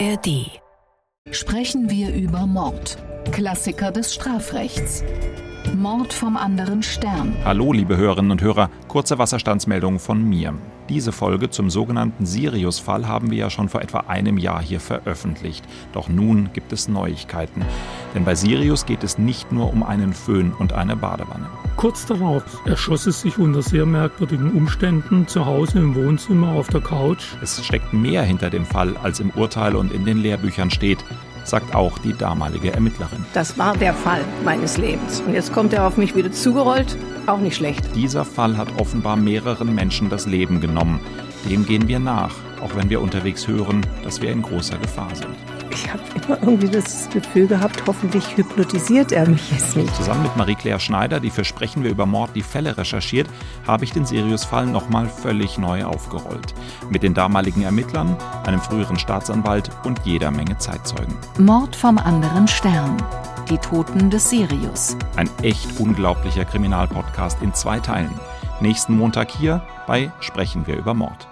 ARD. Sprechen wir über Mord. Klassiker des Strafrechts. Mord vom anderen Stern. Hallo, liebe Hörerinnen und Hörer, kurze Wasserstandsmeldung von mir. Diese Folge zum sogenannten Sirius-Fall haben wir ja schon vor etwa einem Jahr hier veröffentlicht. Doch nun gibt es Neuigkeiten. Denn bei Sirius geht es nicht nur um einen Föhn und eine Badewanne. Kurz darauf erschoss es sich unter sehr merkwürdigen Umständen zu Hause im Wohnzimmer auf der Couch. Es steckt mehr hinter dem Fall, als im Urteil und in den Lehrbüchern steht sagt auch die damalige Ermittlerin. Das war der Fall meines Lebens. Und jetzt kommt er auf mich wieder zugerollt. Auch nicht schlecht. Dieser Fall hat offenbar mehreren Menschen das Leben genommen. Dem gehen wir nach, auch wenn wir unterwegs hören, dass wir in großer Gefahr sind. Ich habe immer irgendwie das Gefühl gehabt, hoffentlich hypnotisiert er mich jetzt nicht. Zusammen mit Marie-Claire Schneider, die für Sprechen wir über Mord die Fälle recherchiert, habe ich den Sirius-Fall nochmal völlig neu aufgerollt. Mit den damaligen Ermittlern, einem früheren Staatsanwalt und jeder Menge Zeitzeugen. Mord vom anderen Stern. Die Toten des Sirius. Ein echt unglaublicher Kriminalpodcast in zwei Teilen. Nächsten Montag hier bei Sprechen wir über Mord.